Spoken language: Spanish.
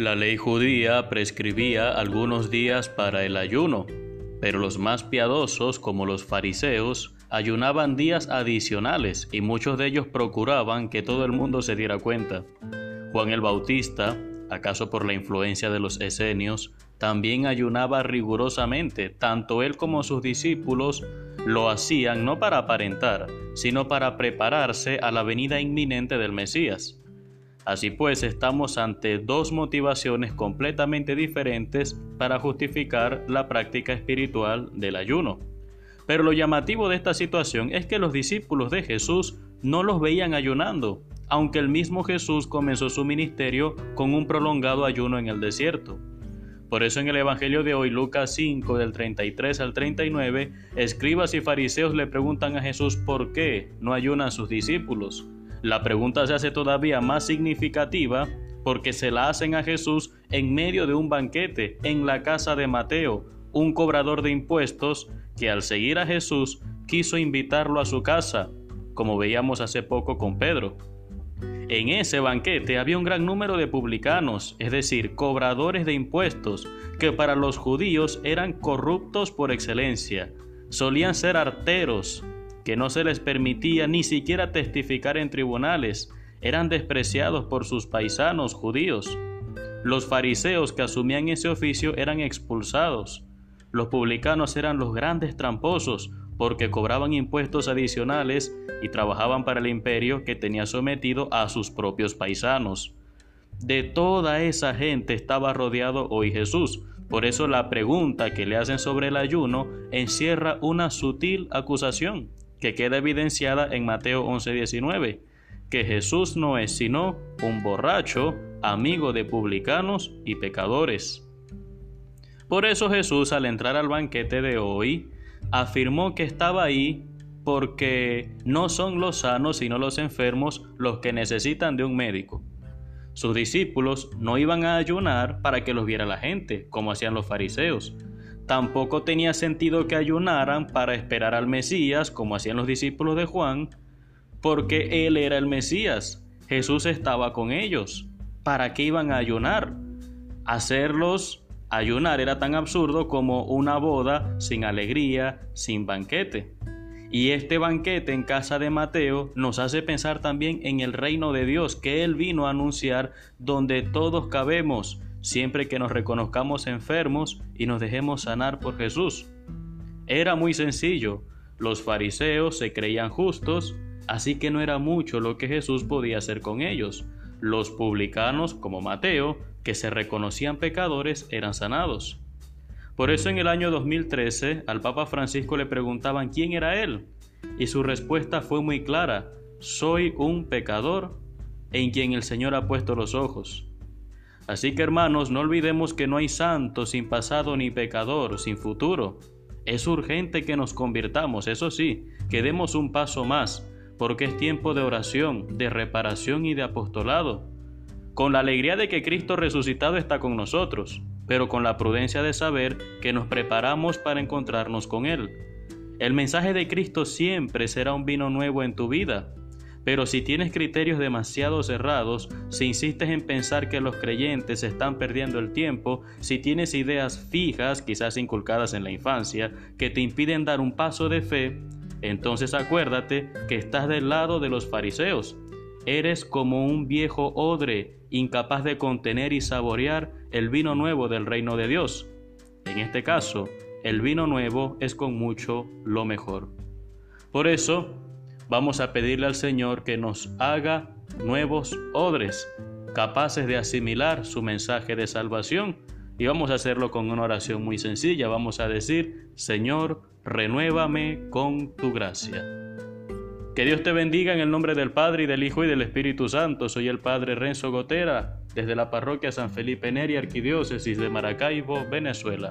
La ley judía prescribía algunos días para el ayuno, pero los más piadosos, como los fariseos, ayunaban días adicionales y muchos de ellos procuraban que todo el mundo se diera cuenta. Juan el Bautista, acaso por la influencia de los esenios, también ayunaba rigurosamente, tanto él como sus discípulos lo hacían no para aparentar, sino para prepararse a la venida inminente del Mesías. Así pues, estamos ante dos motivaciones completamente diferentes para justificar la práctica espiritual del ayuno. Pero lo llamativo de esta situación es que los discípulos de Jesús no los veían ayunando, aunque el mismo Jesús comenzó su ministerio con un prolongado ayuno en el desierto. Por eso en el Evangelio de hoy, Lucas 5, del 33 al 39, escribas y fariseos le preguntan a Jesús por qué no ayunan sus discípulos. La pregunta se hace todavía más significativa porque se la hacen a Jesús en medio de un banquete en la casa de Mateo, un cobrador de impuestos que al seguir a Jesús quiso invitarlo a su casa, como veíamos hace poco con Pedro. En ese banquete había un gran número de publicanos, es decir, cobradores de impuestos, que para los judíos eran corruptos por excelencia. Solían ser arteros, que no se les permitía ni siquiera testificar en tribunales, eran despreciados por sus paisanos judíos. Los fariseos que asumían ese oficio eran expulsados. Los publicanos eran los grandes tramposos, porque cobraban impuestos adicionales y trabajaban para el imperio que tenía sometido a sus propios paisanos. De toda esa gente estaba rodeado hoy Jesús. Por eso la pregunta que le hacen sobre el ayuno encierra una sutil acusación que queda evidenciada en Mateo 11:19, que Jesús no es sino un borracho, amigo de publicanos y pecadores. Por eso Jesús al entrar al banquete de hoy afirmó que estaba ahí porque no son los sanos sino los enfermos los que necesitan de un médico. Sus discípulos no iban a ayunar para que los viera la gente, como hacían los fariseos. Tampoco tenía sentido que ayunaran para esperar al Mesías, como hacían los discípulos de Juan, porque Él era el Mesías. Jesús estaba con ellos. ¿Para qué iban a ayunar? Hacerlos Ayunar era tan absurdo como una boda sin alegría, sin banquete. Y este banquete en casa de Mateo nos hace pensar también en el reino de Dios que Él vino a anunciar donde todos cabemos, siempre que nos reconozcamos enfermos y nos dejemos sanar por Jesús. Era muy sencillo, los fariseos se creían justos, así que no era mucho lo que Jesús podía hacer con ellos. Los publicanos, como Mateo, que se reconocían pecadores eran sanados. Por eso en el año 2013 al Papa Francisco le preguntaban quién era él y su respuesta fue muy clara, soy un pecador en quien el Señor ha puesto los ojos. Así que hermanos, no olvidemos que no hay santo sin pasado ni pecador sin futuro. Es urgente que nos convirtamos, eso sí, que demos un paso más, porque es tiempo de oración, de reparación y de apostolado con la alegría de que Cristo resucitado está con nosotros, pero con la prudencia de saber que nos preparamos para encontrarnos con Él. El mensaje de Cristo siempre será un vino nuevo en tu vida, pero si tienes criterios demasiado cerrados, si insistes en pensar que los creyentes están perdiendo el tiempo, si tienes ideas fijas, quizás inculcadas en la infancia, que te impiden dar un paso de fe, entonces acuérdate que estás del lado de los fariseos. Eres como un viejo odre incapaz de contener y saborear el vino nuevo del reino de Dios. En este caso, el vino nuevo es con mucho lo mejor. Por eso, vamos a pedirle al Señor que nos haga nuevos odres, capaces de asimilar su mensaje de salvación. Y vamos a hacerlo con una oración muy sencilla. Vamos a decir, Señor, renuévame con tu gracia. Que Dios te bendiga en el nombre del Padre y del Hijo y del Espíritu Santo. Soy el Padre Renzo Gotera, desde la parroquia San Felipe Neri, Arquidiócesis de Maracaibo, Venezuela.